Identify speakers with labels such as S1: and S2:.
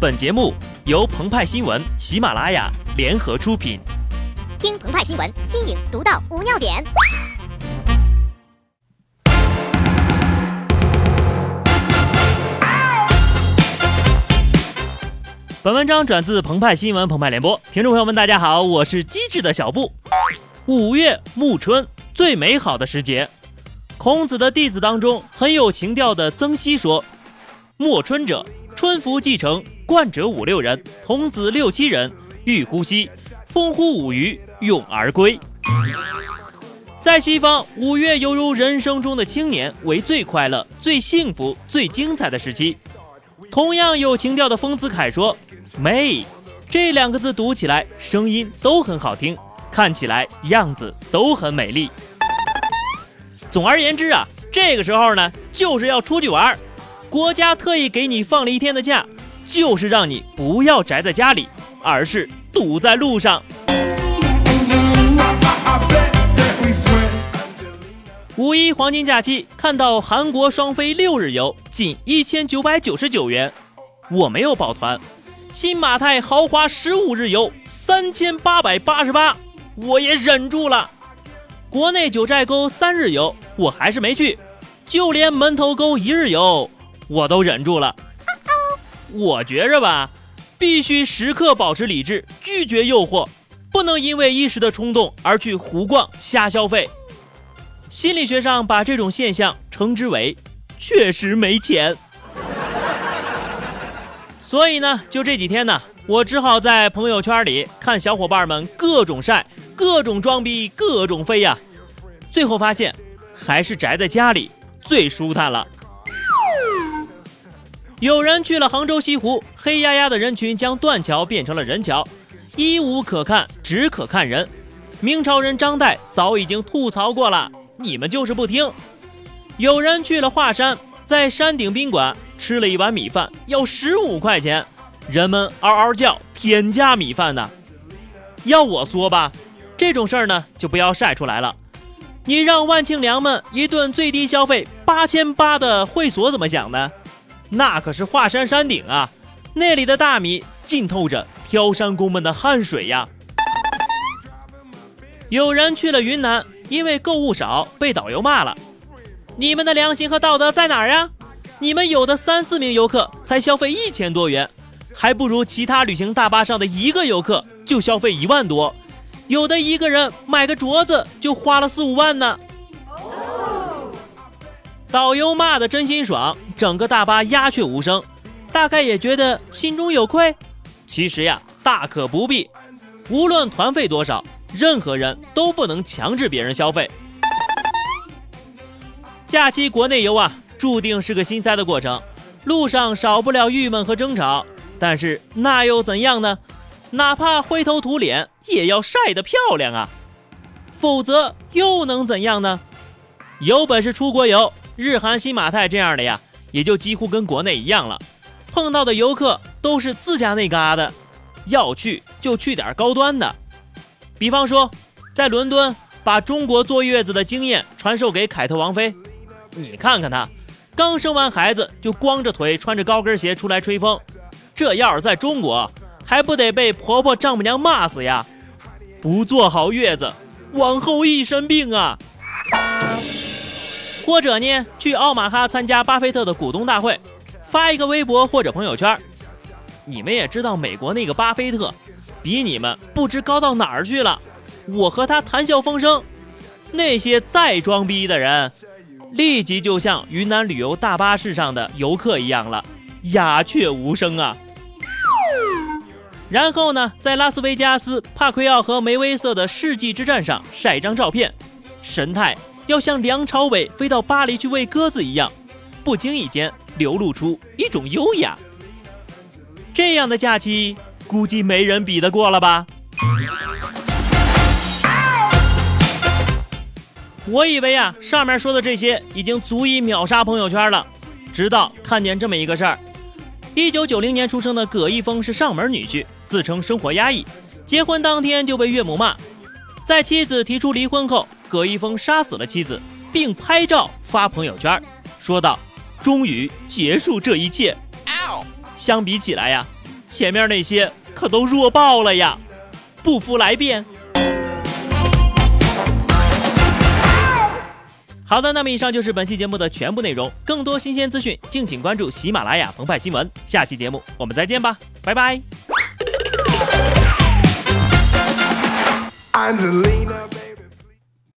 S1: 本节目由澎湃新闻、喜马拉雅联合出品。
S2: 听澎湃新闻，新颖独到，无尿点。
S1: 本文章转自澎湃新闻《澎湃联播，听众朋友们，大家好，我是机智的小布。五月暮春，最美好的时节。孔子的弟子当中很有情调的曾皙说：“暮春者，春服既成，冠者五六人，童子六七人，欲呼吸，风呼舞鱼，咏而归。”在西方，五月犹如人生中的青年，为最快乐、最幸福、最精彩的时期。同样有情调的丰子恺说。美，这两个字读起来声音都很好听，看起来样子都很美丽。总而言之啊，这个时候呢，就是要出去玩儿。国家特意给你放了一天的假，就是让你不要宅在家里，而是堵在路上。五一黄金假期，看到韩国双飞六日游仅一千九百九十九元，我没有抱团。新马泰豪华十五日游三千八百八十八，我也忍住了。国内九寨沟三日游我还是没去，就连门头沟一日游我都忍住了。我觉着吧，必须时刻保持理智，拒绝诱惑，不能因为一时的冲动而去胡逛瞎消费。心理学上把这种现象称之为“确实没钱”。所以呢，就这几天呢，我只好在朋友圈里看小伙伴们各种晒、各种装逼、各种飞呀。最后发现，还是宅在家里最舒坦了。有人去了杭州西湖，黑压压的人群将断桥变成了人桥，一无可看，只可看人。明朝人张岱早已经吐槽过了，你们就是不听。有人去了华山，在山顶宾馆。吃了一碗米饭要十五块钱，人们嗷嗷叫天价米饭呢。要我说吧，这种事儿呢就不要晒出来了。你让万庆良们一顿最低消费八千八的会所怎么想呢？那可是华山山顶啊，那里的大米浸透着挑山工们的汗水呀。有人去了云南，因为购物少被导游骂了。你们的良心和道德在哪儿啊？你们有的三四名游客才消费一千多元，还不如其他旅行大巴上的一个游客就消费一万多，有的一个人买个镯子就花了四五万呢。导游骂的真心爽，整个大巴鸦雀无声，大概也觉得心中有愧。其实呀，大可不必，无论团费多少，任何人都不能强制别人消费。假期国内游啊。注定是个心塞的过程，路上少不了郁闷和争吵，但是那又怎样呢？哪怕灰头土脸，也要晒得漂亮啊！否则又能怎样呢？有本事出国游，日韩新马泰这样的呀，也就几乎跟国内一样了。碰到的游客都是自家那嘎的，要去就去点高端的，比方说在伦敦把中国坐月子的经验传授给凯特王妃，你看看她。刚生完孩子就光着腿穿着高跟鞋出来吹风，这要是在中国，还不得被婆婆丈母娘骂死呀？不坐好月子，往后一身病啊！或者呢，去奥马哈参加巴菲特的股东大会，发一个微博或者朋友圈。你们也知道，美国那个巴菲特比你们不知高到哪儿去了。我和他谈笑风生，那些再装逼的人。立即就像云南旅游大巴士上的游客一样了，鸦雀无声啊。然后呢，在拉斯维加斯帕奎奥和梅威瑟的世纪之战上晒张照片，神态要像梁朝伟飞到巴黎去喂鸽子一样，不经意间流露出一种优雅。这样的假期，估计没人比得过了吧。我以为啊，上面说的这些已经足以秒杀朋友圈了。直到看见这么一个事儿：一九九零年出生的葛一峰是上门女婿，自称生活压抑，结婚当天就被岳母骂。在妻子提出离婚后，葛一峰杀死了妻子，并拍照发朋友圈，说道：“终于结束这一切。”相比起来呀，前面那些可都弱爆了呀！不服来辩。好的，那么以上就是本期节目的全部内容。更多新鲜资讯，敬请关注喜马拉雅澎湃新闻。下期节目我们再见吧，拜拜。